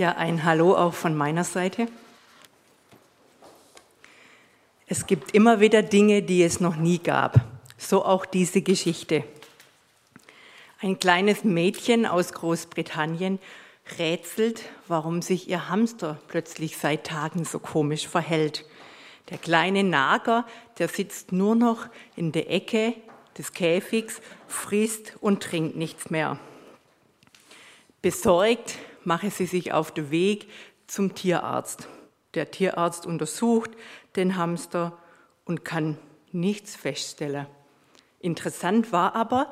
Ja, ein Hallo auch von meiner Seite. Es gibt immer wieder Dinge, die es noch nie gab. So auch diese Geschichte. Ein kleines Mädchen aus Großbritannien rätselt, warum sich ihr Hamster plötzlich seit Tagen so komisch verhält. Der kleine Nager, der sitzt nur noch in der Ecke des Käfigs, frisst und trinkt nichts mehr. Besorgt mache sie sich auf den Weg zum Tierarzt. Der Tierarzt untersucht den Hamster und kann nichts feststellen. Interessant war aber,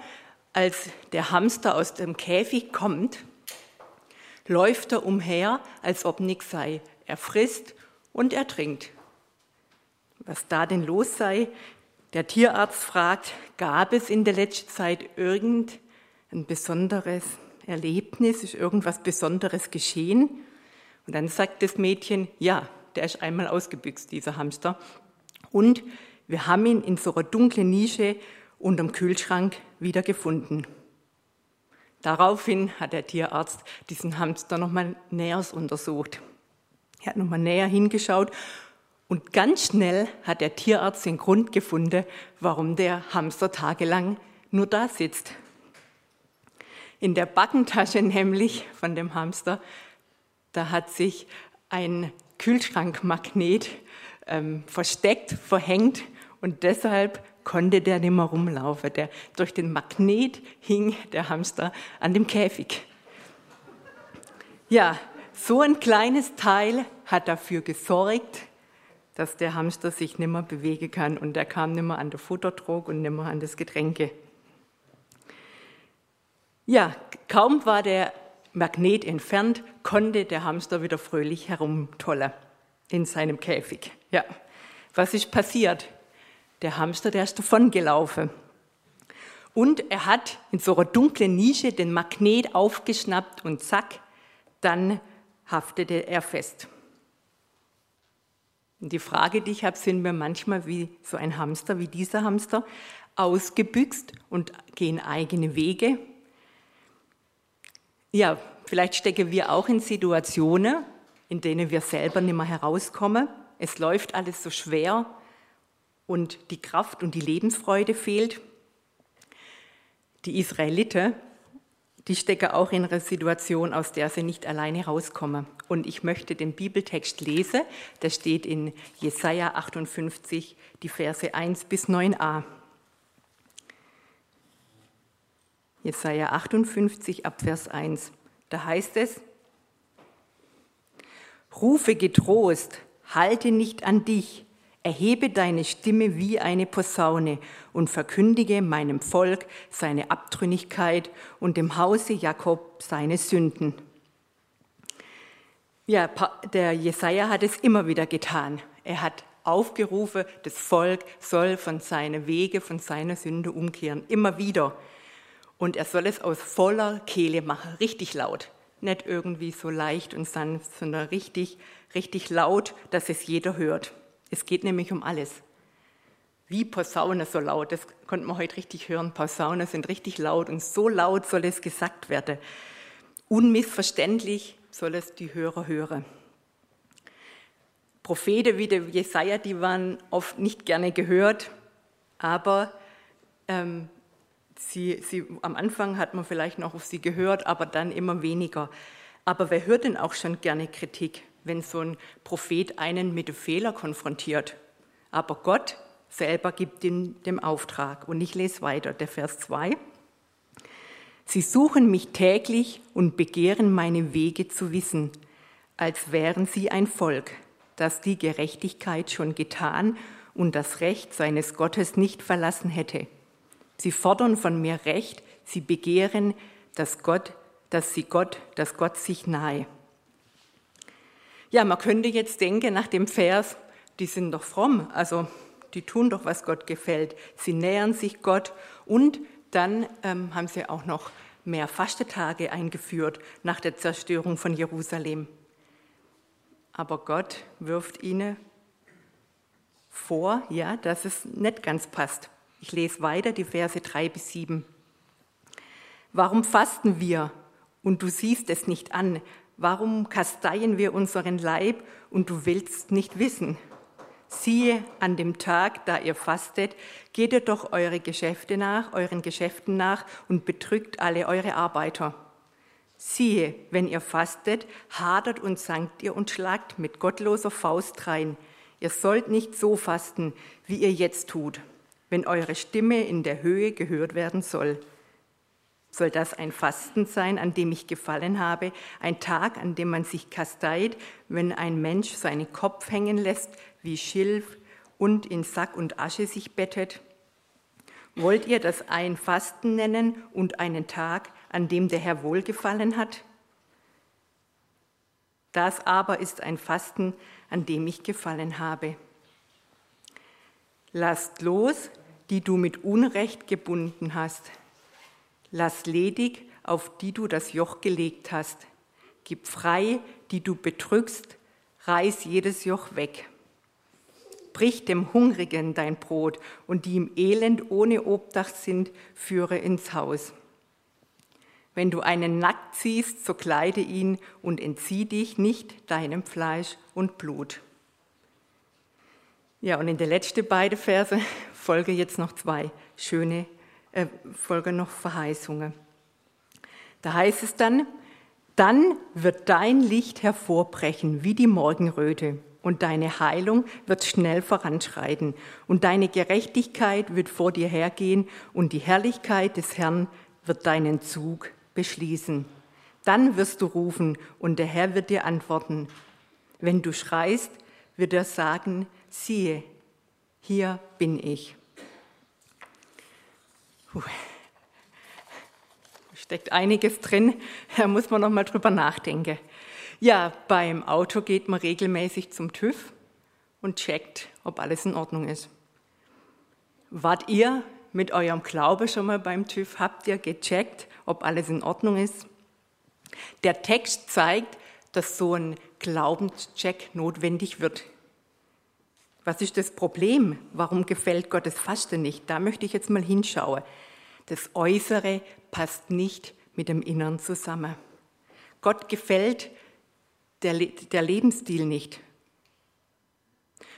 als der Hamster aus dem Käfig kommt, läuft er umher, als ob nichts sei. Er frisst und er trinkt. Was da denn los sei, der Tierarzt fragt, gab es in der letzten Zeit irgendein besonderes Erlebnis, ist irgendwas Besonderes geschehen? Und dann sagt das Mädchen, ja, der ist einmal ausgebüxt, dieser Hamster. Und wir haben ihn in so einer dunklen Nische unterm Kühlschrank wieder gefunden. Daraufhin hat der Tierarzt diesen Hamster nochmal näher untersucht. Er hat nochmal näher hingeschaut und ganz schnell hat der Tierarzt den Grund gefunden, warum der Hamster tagelang nur da sitzt. In der Backentasche nämlich von dem Hamster, da hat sich ein Kühlschrankmagnet ähm, versteckt, verhängt und deshalb konnte der nicht mehr rumlaufen. Der, durch den Magnet hing der Hamster an dem Käfig. Ja, so ein kleines Teil hat dafür gesorgt, dass der Hamster sich nicht mehr bewegen kann und er kam nicht mehr an den Futtertrog und nicht mehr an das Getränke. Ja, kaum war der Magnet entfernt, konnte der Hamster wieder fröhlich herumtollen in seinem Käfig. Ja, was ist passiert? Der Hamster, der ist davongelaufen. Und er hat in so einer dunklen Nische den Magnet aufgeschnappt und zack, dann haftete er fest. Und die Frage, die ich habe, sind wir manchmal wie so ein Hamster, wie dieser Hamster, ausgebüxt und gehen eigene Wege. Ja, vielleicht stecken wir auch in Situationen, in denen wir selber nicht mehr herauskommen. Es läuft alles so schwer und die Kraft und die Lebensfreude fehlt. Die Israeliten, die stecken auch in einer Situation, aus der sie nicht alleine rauskommen. Und ich möchte den Bibeltext lesen, der steht in Jesaja 58, die Verse 1 bis 9a. Jesaja 58 ab Vers 1. Da heißt es: Rufe getrost, halte nicht an dich, Erhebe deine Stimme wie eine Posaune und verkündige meinem Volk seine Abtrünnigkeit und dem Hause Jakob seine Sünden. Ja, der Jesaja hat es immer wieder getan. Er hat aufgerufen, das Volk soll von seinen Wege, von seiner Sünde umkehren. Immer wieder. Und er soll es aus voller Kehle machen, richtig laut. Nicht irgendwie so leicht und sanft, sondern richtig, richtig laut, dass es jeder hört. Es geht nämlich um alles. Wie Posaune so laut, das konnte man heute richtig hören. Posaunen sind richtig laut und so laut soll es gesagt werden. Unmissverständlich soll es die Hörer hören. Propheten wie der Jesaja, die waren oft nicht gerne gehört, aber ähm, sie, sie, am Anfang hat man vielleicht noch auf sie gehört, aber dann immer weniger. Aber wer hört denn auch schon gerne Kritik? wenn so ein Prophet einen mit dem Fehler konfrontiert. Aber Gott selber gibt ihm den Auftrag. Und ich lese weiter, der Vers 2. Sie suchen mich täglich und begehren meine Wege zu wissen, als wären sie ein Volk, das die Gerechtigkeit schon getan und das Recht seines Gottes nicht verlassen hätte. Sie fordern von mir Recht, sie begehren, dass Gott, dass sie Gott, dass Gott sich nahe. Ja, man könnte jetzt denken nach dem Vers, die sind doch fromm, also die tun doch, was Gott gefällt. Sie nähern sich Gott und dann ähm, haben sie auch noch mehr Fastetage eingeführt nach der Zerstörung von Jerusalem. Aber Gott wirft ihnen vor, ja, dass es nicht ganz passt. Ich lese weiter die Verse 3 bis 7. Warum fasten wir und du siehst es nicht an? Warum kasteien wir unseren Leib und du willst nicht wissen? Siehe, an dem Tag, da ihr fastet, geht ihr doch eure Geschäfte nach, euren Geschäften nach und betrügt alle eure Arbeiter. Siehe, wenn ihr fastet, hadert und sankt ihr und schlagt mit gottloser Faust rein. Ihr sollt nicht so fasten, wie ihr jetzt tut, wenn eure Stimme in der Höhe gehört werden soll. Soll das ein Fasten sein, an dem ich gefallen habe, ein Tag, an dem man sich kasteit, wenn ein Mensch seinen Kopf hängen lässt wie Schilf und in Sack und Asche sich bettet? Wollt ihr das ein Fasten nennen und einen Tag, an dem der Herr wohlgefallen hat? Das aber ist ein Fasten, an dem ich gefallen habe. Lasst los, die du mit Unrecht gebunden hast. Lass ledig, auf die du das Joch gelegt hast. Gib frei, die du betrügst, reiß jedes Joch weg. Brich dem Hungrigen dein Brot und die im Elend ohne Obdach sind, führe ins Haus. Wenn du einen nackt siehst, so kleide ihn und entzieh dich nicht deinem Fleisch und Blut. Ja, und in der letzten beiden Verse folge jetzt noch zwei schöne, äh, folge noch Verheißungen. Da heißt es dann, dann wird dein Licht hervorbrechen wie die Morgenröte und deine Heilung wird schnell voranschreiten und deine Gerechtigkeit wird vor dir hergehen und die Herrlichkeit des Herrn wird deinen Zug beschließen. Dann wirst du rufen und der Herr wird dir antworten. Wenn du schreist, wird er sagen, siehe, hier bin ich. Puh. Steckt einiges drin, da muss man noch mal drüber nachdenken. Ja, beim Auto geht man regelmäßig zum TÜV und checkt, ob alles in Ordnung ist. Wart ihr mit eurem Glaube schon mal beim TÜV? Habt ihr gecheckt, ob alles in Ordnung ist. Der Text zeigt, dass so ein Glaubenscheck notwendig wird. Was ist das Problem? Warum gefällt Gottes Fasten nicht? Da möchte ich jetzt mal hinschauen. Das Äußere passt nicht mit dem Innern zusammen. Gott gefällt der, der Lebensstil nicht.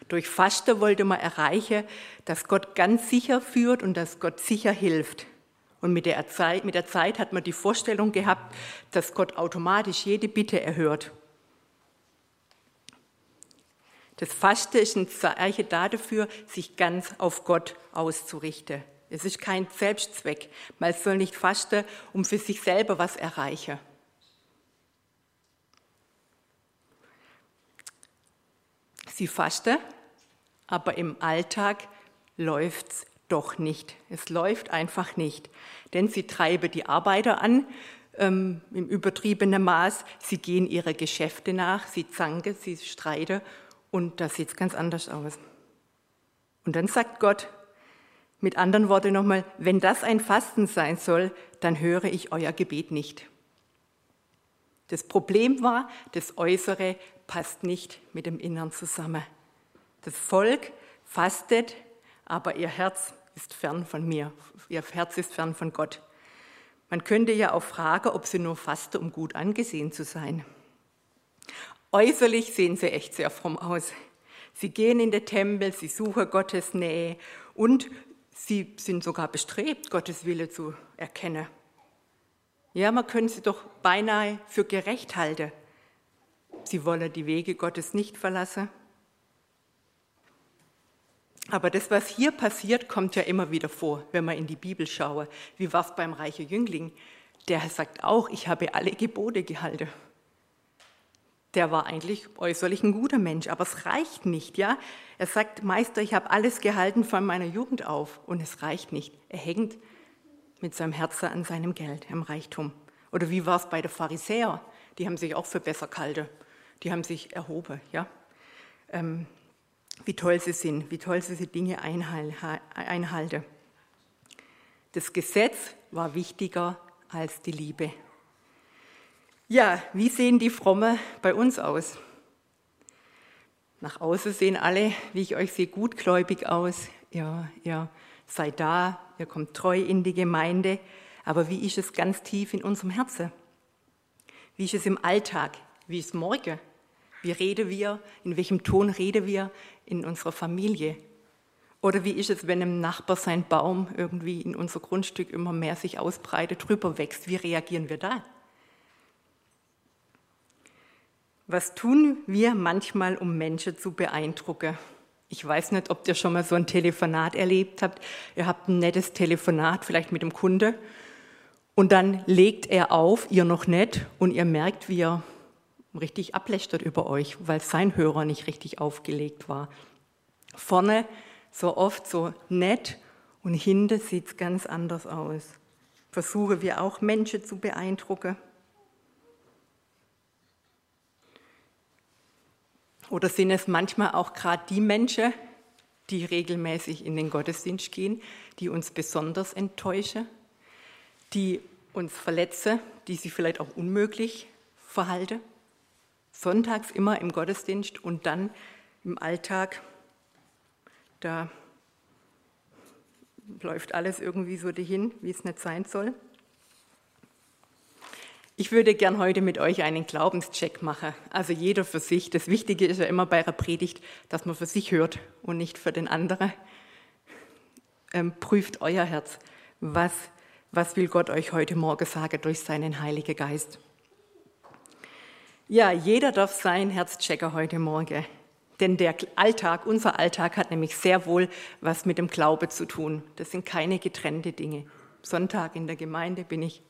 Durch Fasten wollte man erreichen, dass Gott ganz sicher führt und dass Gott sicher hilft. Und mit der, Zeit, mit der Zeit hat man die Vorstellung gehabt, dass Gott automatisch jede Bitte erhört. Das Fasten ist ein Zeichen dafür, sich ganz auf Gott auszurichten. Es ist kein Selbstzweck. Man soll nicht fasten, um für sich selber was erreichen. Sie fasten, aber im Alltag läuft es doch nicht. Es läuft einfach nicht. Denn sie treiben die Arbeiter an ähm, im übertriebenen Maß. Sie gehen ihre Geschäfte nach, sie zanken, sie streiten und das sieht ganz anders aus. Und dann sagt Gott, mit anderen Worten nochmal, wenn das ein Fasten sein soll, dann höre ich euer Gebet nicht. Das Problem war, das Äußere passt nicht mit dem Innern zusammen. Das Volk fastet, aber ihr Herz ist fern von mir, ihr Herz ist fern von Gott. Man könnte ja auch fragen, ob sie nur faste, um gut angesehen zu sein. Äußerlich sehen sie echt sehr fromm aus. Sie gehen in den Tempel, sie suchen Gottes Nähe und sie sind sogar bestrebt, Gottes Wille zu erkennen. Ja, man könnte sie doch beinahe für gerecht halten. Sie wollen die Wege Gottes nicht verlassen. Aber das, was hier passiert, kommt ja immer wieder vor, wenn man in die Bibel schaue. Wie war es beim reichen Jüngling? Der sagt auch, ich habe alle Gebote gehalten. Der war eigentlich äußerlich ein guter Mensch, aber es reicht nicht, ja? Er sagt, Meister, ich habe alles gehalten von meiner Jugend auf und es reicht nicht. Er hängt mit seinem Herzen an seinem Geld, am Reichtum. Oder wie war es bei den Pharisäern? Die haben sich auch für besser gehalten. Die haben sich erhoben, ja? Ähm, wie toll sie sind, wie toll sie die Dinge einhalten. Das Gesetz war wichtiger als die Liebe. Ja, wie sehen die Fromme bei uns aus? Nach außen sehen alle, wie ich euch sehe, gutgläubig aus. Ja, ihr seid da, ihr kommt treu in die Gemeinde. Aber wie ist es ganz tief in unserem Herzen? Wie ist es im Alltag? Wie ist morgen? Wie reden wir? In welchem Ton reden wir in unserer Familie? Oder wie ist es, wenn einem Nachbar sein Baum irgendwie in unser Grundstück immer mehr sich ausbreitet, drüber wächst? Wie reagieren wir da? Was tun wir manchmal, um Menschen zu beeindrucken? Ich weiß nicht, ob ihr schon mal so ein Telefonat erlebt habt. Ihr habt ein nettes Telefonat, vielleicht mit dem Kunde, und dann legt er auf, ihr noch nicht, und ihr merkt, wie er richtig ablästert über euch, weil sein Hörer nicht richtig aufgelegt war. Vorne so oft so nett und hinten sieht es ganz anders aus. Versuchen wir auch Menschen zu beeindrucken. Oder sind es manchmal auch gerade die Menschen, die regelmäßig in den Gottesdienst gehen, die uns besonders enttäuschen, die uns verletzen, die sich vielleicht auch unmöglich verhalten? Sonntags immer im Gottesdienst und dann im Alltag, da läuft alles irgendwie so dahin, wie es nicht sein soll. Ich würde gern heute mit euch einen Glaubenscheck machen. Also jeder für sich. Das Wichtige ist ja immer bei einer Predigt, dass man für sich hört und nicht für den anderen. Ähm, prüft euer Herz. Was, was will Gott euch heute Morgen sagen durch seinen Heiligen Geist? Ja, jeder darf sein Herzchecker heute Morgen. Denn der Alltag, unser Alltag hat nämlich sehr wohl was mit dem Glaube zu tun. Das sind keine getrennte Dinge. Sonntag in der Gemeinde bin ich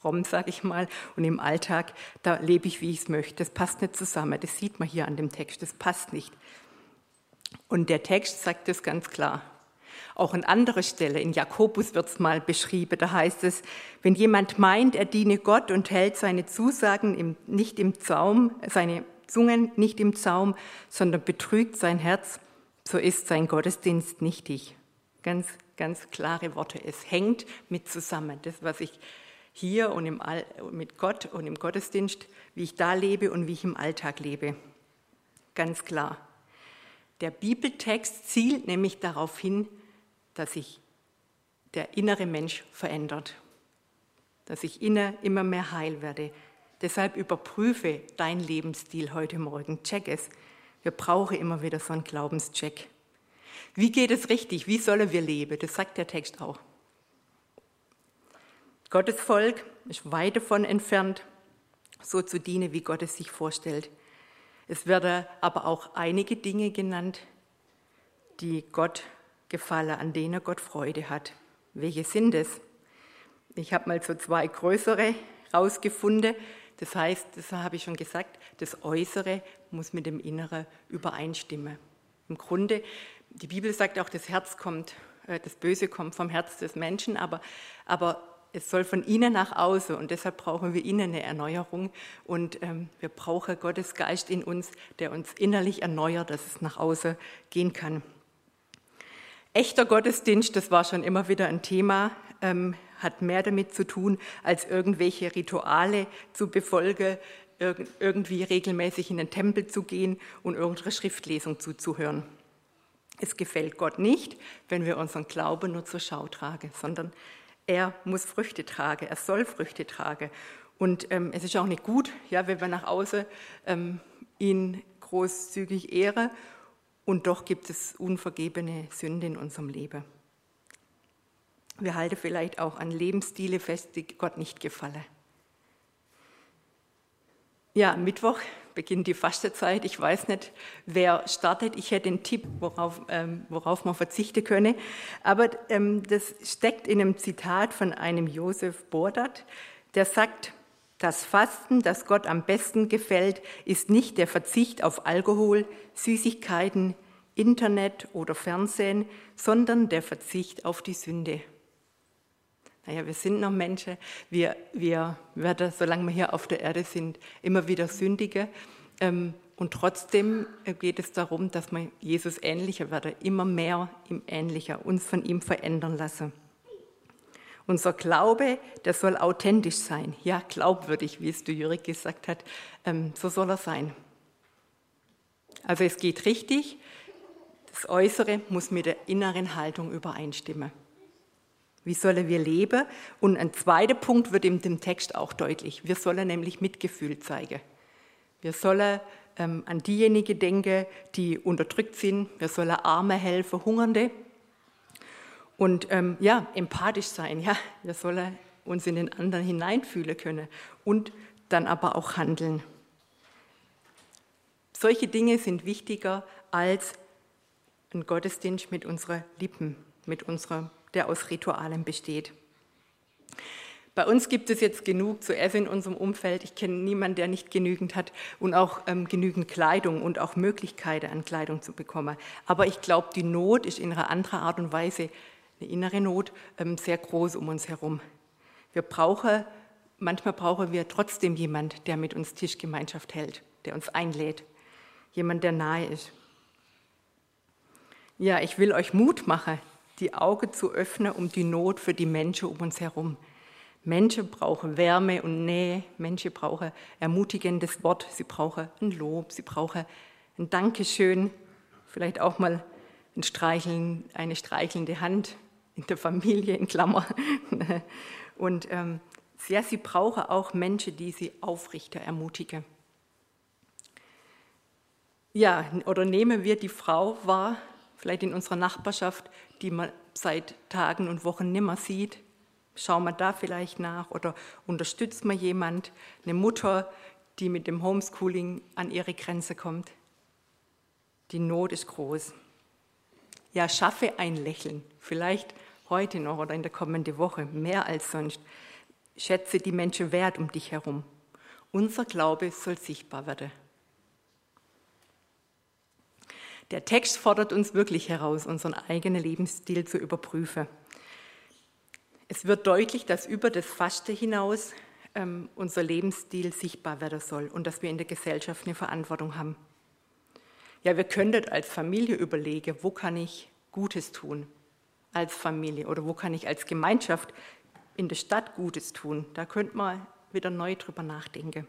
fromm, sage ich mal, und im Alltag, da lebe ich, wie ich es möchte. Das passt nicht zusammen. Das sieht man hier an dem Text. Das passt nicht. Und der Text sagt es ganz klar. Auch an anderer Stelle, in Jakobus wird es mal beschrieben, da heißt es, wenn jemand meint, er diene Gott und hält seine Zusagen im, nicht im Zaum, seine Zungen nicht im Zaum, sondern betrügt sein Herz, so ist sein Gottesdienst nichtig. Ganz, ganz klare Worte. Es hängt mit zusammen. Das, was ich hier und im All, mit Gott und im Gottesdienst, wie ich da lebe und wie ich im Alltag lebe. Ganz klar. Der Bibeltext zielt nämlich darauf hin, dass sich der innere Mensch verändert, dass ich inner immer mehr heil werde. Deshalb überprüfe dein Lebensstil heute Morgen, check es. Wir brauchen immer wieder so einen Glaubenscheck. Wie geht es richtig? Wie sollen wir leben? Das sagt der Text auch. Gottes Volk ist weit davon entfernt, so zu dienen, wie Gott es sich vorstellt. Es werden aber auch einige Dinge genannt, die Gott gefallen, an denen Gott Freude hat. Welche sind es? Ich habe mal so zwei größere rausgefunden. Das heißt, das habe ich schon gesagt, das Äußere muss mit dem Inneren übereinstimmen. Im Grunde, die Bibel sagt auch, das Herz kommt, äh, das Böse kommt vom Herz des Menschen, aber, aber es soll von innen nach außen und deshalb brauchen wir innen eine Erneuerung und ähm, wir brauchen Gottes Geist in uns, der uns innerlich erneuert, dass es nach außen gehen kann. Echter Gottesdienst, das war schon immer wieder ein Thema, ähm, hat mehr damit zu tun, als irgendwelche Rituale zu befolgen, irg irgendwie regelmäßig in den Tempel zu gehen und irgendeine Schriftlesung zuzuhören. Es gefällt Gott nicht, wenn wir unseren Glauben nur zur Schau tragen, sondern er muss Früchte tragen, er soll Früchte tragen. Und ähm, es ist auch nicht gut, ja, wenn wir nach außen ähm, ihn großzügig ehren und doch gibt es unvergebene Sünde in unserem Leben. Wir halten vielleicht auch an Lebensstile fest, die Gott nicht gefallen. Ja, Mittwoch beginnt die Fastenzeit. Ich weiß nicht, wer startet. Ich hätte einen Tipp, worauf, ähm, worauf man verzichten könne. Aber ähm, das steckt in einem Zitat von einem Josef Bordat, der sagt, das Fasten, das Gott am besten gefällt, ist nicht der Verzicht auf Alkohol, Süßigkeiten, Internet oder Fernsehen, sondern der Verzicht auf die Sünde. Naja, wir sind noch Menschen, wir, wir werden, solange wir hier auf der Erde sind, immer wieder sündige. Ähm, und trotzdem geht es darum, dass wir Jesus ähnlicher werden, immer mehr ihm ähnlicher, uns von ihm verändern lassen. Unser Glaube, der soll authentisch sein, ja, glaubwürdig, wie es du Jürg gesagt hat, ähm, so soll er sein. Also es geht richtig, das Äußere muss mit der inneren Haltung übereinstimmen. Wie sollen wir leben? Und ein zweiter Punkt wird in dem Text auch deutlich. Wir sollen nämlich Mitgefühl zeigen. Wir sollen ähm, an diejenigen denken, die unterdrückt sind. Wir sollen Arme helfen, Hungernde. Und ähm, ja, empathisch sein. Ja, wir sollen uns in den anderen hineinfühlen können und dann aber auch handeln. Solche Dinge sind wichtiger als ein Gottesdienst mit unseren Lippen, mit unserer, der aus Ritualen besteht. Bei uns gibt es jetzt genug zu essen in unserem Umfeld. Ich kenne niemanden, der nicht genügend hat und auch ähm, genügend Kleidung und auch Möglichkeiten an Kleidung zu bekommen. Aber ich glaube, die Not ist in einer anderen Art und Weise, eine innere Not, ähm, sehr groß um uns herum. Wir brauchen, manchmal brauchen wir trotzdem jemand, der mit uns Tischgemeinschaft hält, der uns einlädt, jemand, der nahe ist. Ja, ich will euch Mut machen, die Augen zu öffnen um die Not für die Menschen um uns herum. Menschen brauchen Wärme und Nähe, Menschen brauchen ermutigendes Wort, sie brauchen ein Lob, sie brauchen ein Dankeschön, vielleicht auch mal ein Streicheln, eine streichelnde Hand in der Familie, in Klammer. Und ähm, ja, sie brauchen auch Menschen, die sie aufrichten, ermutigen. Ja, oder nehmen wir die Frau wahr, vielleicht in unserer Nachbarschaft, die man seit Tagen und Wochen nimmer sieht. Schauen wir da vielleicht nach oder unterstützt man jemand, eine Mutter, die mit dem Homeschooling an ihre Grenze kommt. Die Not ist groß. Ja, schaffe ein Lächeln, vielleicht heute noch oder in der kommenden Woche, mehr als sonst. Schätze die Menschen wert um dich herum. Unser Glaube soll sichtbar werden. Der Text fordert uns wirklich heraus, unseren eigenen Lebensstil zu überprüfen. Es wird deutlich, dass über das Faste hinaus ähm, unser Lebensstil sichtbar werden soll und dass wir in der Gesellschaft eine Verantwortung haben. Ja, wir könnten als Familie überlegen, wo kann ich Gutes tun als Familie oder wo kann ich als Gemeinschaft in der Stadt Gutes tun. Da könnte man wieder neu drüber nachdenken.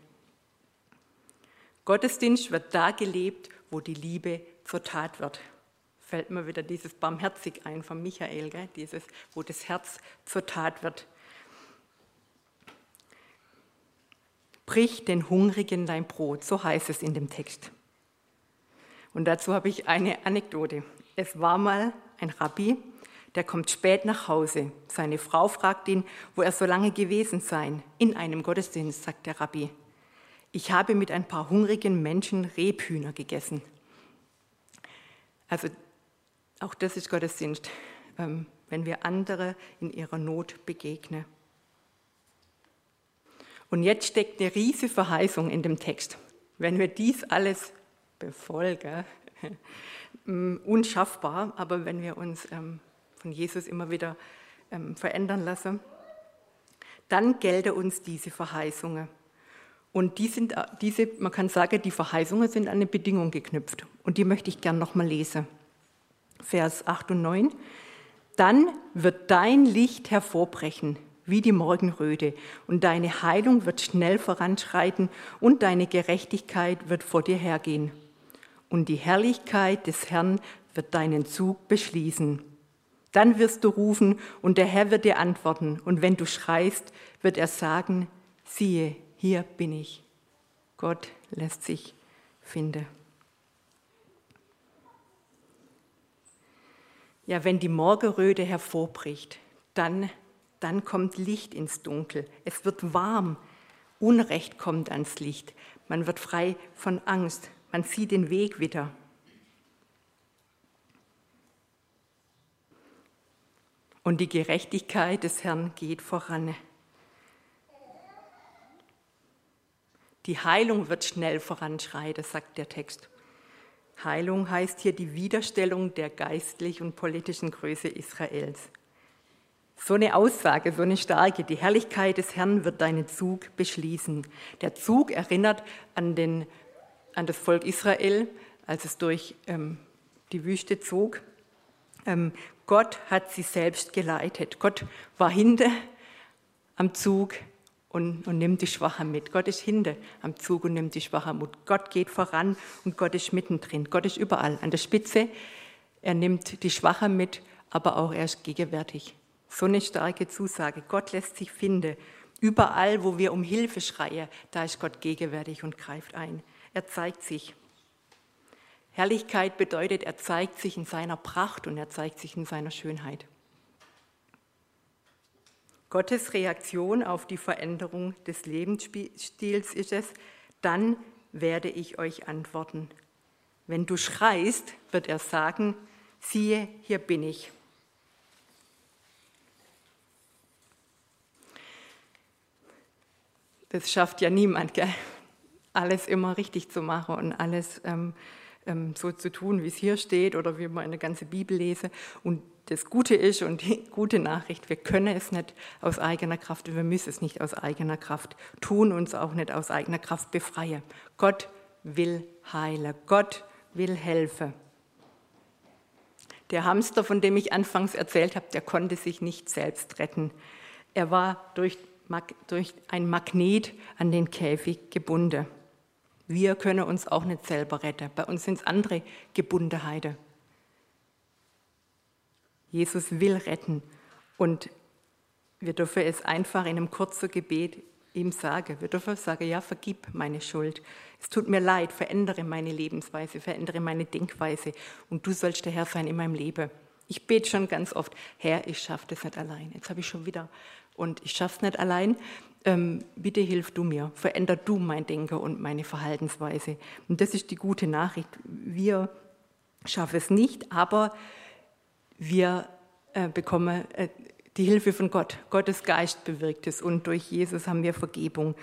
Gottesdienst wird da gelebt, wo die Liebe zur Tat wird. Fällt mir wieder dieses Barmherzig ein von Michael, gell? dieses, wo das Herz zur Tat wird. Brich den Hungrigen dein Brot, so heißt es in dem Text. Und dazu habe ich eine Anekdote. Es war mal ein Rabbi, der kommt spät nach Hause. Seine Frau fragt ihn, wo er so lange gewesen sei. In einem Gottesdienst, sagt der Rabbi. Ich habe mit ein paar hungrigen Menschen Rebhühner gegessen. Also auch das ist Gottesdienst, ähm, wenn wir andere in ihrer Not begegnen. Und jetzt steckt eine riesige Verheißung in dem Text. Wenn wir dies alles befolgen, unschaffbar, aber wenn wir uns ähm, von Jesus immer wieder ähm, verändern lassen, dann gelten uns diese Verheißungen. Und die sind, äh, diese, man kann sagen, die Verheißungen sind an eine Bedingung geknüpft. Und die möchte ich gern nochmal lesen. Vers 8 und 9. Dann wird dein Licht hervorbrechen wie die Morgenröte, und deine Heilung wird schnell voranschreiten, und deine Gerechtigkeit wird vor dir hergehen. Und die Herrlichkeit des Herrn wird deinen Zug beschließen. Dann wirst du rufen, und der Herr wird dir antworten, und wenn du schreist, wird er sagen, siehe, hier bin ich. Gott lässt sich finden. Ja, wenn die Morgenröte hervorbricht, dann, dann kommt Licht ins Dunkel. Es wird warm. Unrecht kommt ans Licht. Man wird frei von Angst. Man sieht den Weg wieder. Und die Gerechtigkeit des Herrn geht voran. Die Heilung wird schnell voranschreiten, sagt der Text. Heilung heißt hier die Widerstellung der geistlichen und politischen Größe Israels. So eine Aussage, so eine starke, die Herrlichkeit des Herrn wird deinen Zug beschließen. Der Zug erinnert an, den, an das Volk Israel, als es durch ähm, die Wüste zog. Ähm, Gott hat sie selbst geleitet. Gott war hinter am Zug, und, und nimmt die Schwachen mit. Gott ist hinter am Zug und nimmt die Schwachen mit. Gott geht voran und Gott ist mittendrin. Gott ist überall an der Spitze. Er nimmt die Schwachen mit, aber auch er ist gegenwärtig. So eine starke Zusage. Gott lässt sich finden. Überall, wo wir um Hilfe schreien, da ist Gott gegenwärtig und greift ein. Er zeigt sich. Herrlichkeit bedeutet, er zeigt sich in seiner Pracht und er zeigt sich in seiner Schönheit. Gottes Reaktion auf die Veränderung des Lebensstils ist es, dann werde ich euch antworten. Wenn du schreist, wird er sagen, siehe, hier bin ich. Das schafft ja niemand, gell? alles immer richtig zu machen und alles ähm, ähm, so zu tun, wie es hier steht oder wie man eine ganze Bibel lese. Und das Gute ist und die gute Nachricht, wir können es nicht aus eigener Kraft und wir müssen es nicht aus eigener Kraft tun, uns auch nicht aus eigener Kraft befreien. Gott will heilen, Gott will helfen. Der Hamster, von dem ich anfangs erzählt habe, der konnte sich nicht selbst retten. Er war durch, durch ein Magnet an den Käfig gebunden. Wir können uns auch nicht selber retten. Bei uns sind es andere Gebundenheiten. Jesus will retten und wir dürfen es einfach in einem kurzen Gebet ihm sagen. Wir dürfen sagen, ja, vergib meine Schuld. Es tut mir leid, verändere meine Lebensweise, verändere meine Denkweise und du sollst der Herr sein in meinem Leben. Ich bete schon ganz oft, Herr, ich schaffe das nicht allein. Jetzt habe ich schon wieder und ich schaffe es nicht allein. Ähm, bitte hilf du mir, veränder du mein Denken und meine Verhaltensweise. Und das ist die gute Nachricht. Wir schaffen es nicht, aber wir äh, bekommen äh, die Hilfe von Gott. Gottes Geist bewirkt es und durch Jesus haben wir Vergebung.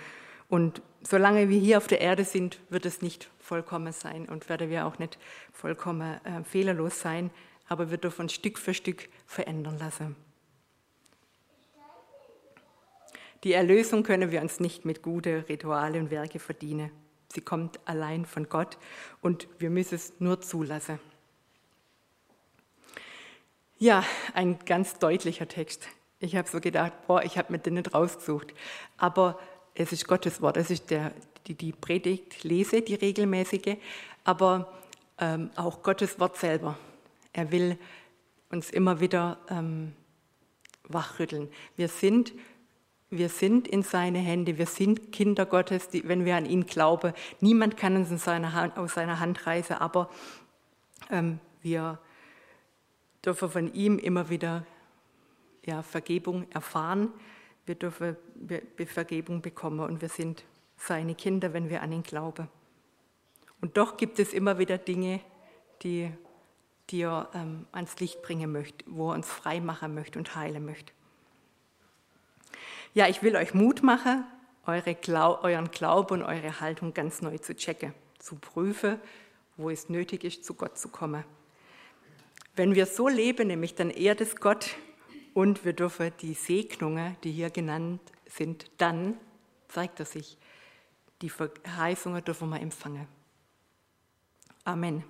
Und solange wir hier auf der Erde sind, wird es nicht vollkommen sein und werden wir auch nicht vollkommen äh, fehlerlos sein, aber wir dürfen Stück für Stück verändern lassen. Die Erlösung können wir uns nicht mit guten Ritualen und Werke verdienen. Sie kommt allein von Gott und wir müssen es nur zulassen. Ja, ein ganz deutlicher Text. Ich habe so gedacht, boah, ich habe mir den nicht rausgesucht. Aber es ist Gottes Wort, es ist der, die, die Predigt lese, die regelmäßige, aber ähm, auch Gottes Wort selber. Er will uns immer wieder ähm, wachrütteln. Wir sind, wir sind in seine Hände, wir sind Kinder Gottes, die, wenn wir an ihn glauben. Niemand kann uns seiner Hand, aus seiner Hand reißen, aber ähm, wir dürfen von ihm immer wieder ja, Vergebung erfahren. Wir dürfen Vergebung bekommen und wir sind seine Kinder, wenn wir an ihn glauben. Und doch gibt es immer wieder Dinge, die, die er ähm, ans Licht bringen möchte, wo er uns frei machen möchte und heilen möchte. Ja, ich will euch Mut machen, eure Glau euren Glauben und eure Haltung ganz neu zu checken, zu prüfen, wo es nötig ist, zu Gott zu kommen. Wenn wir so leben, nämlich dann ehrt es Gott und wir dürfen die Segnungen, die hier genannt sind, dann zeigt er sich. Die Verheißungen dürfen wir empfangen. Amen.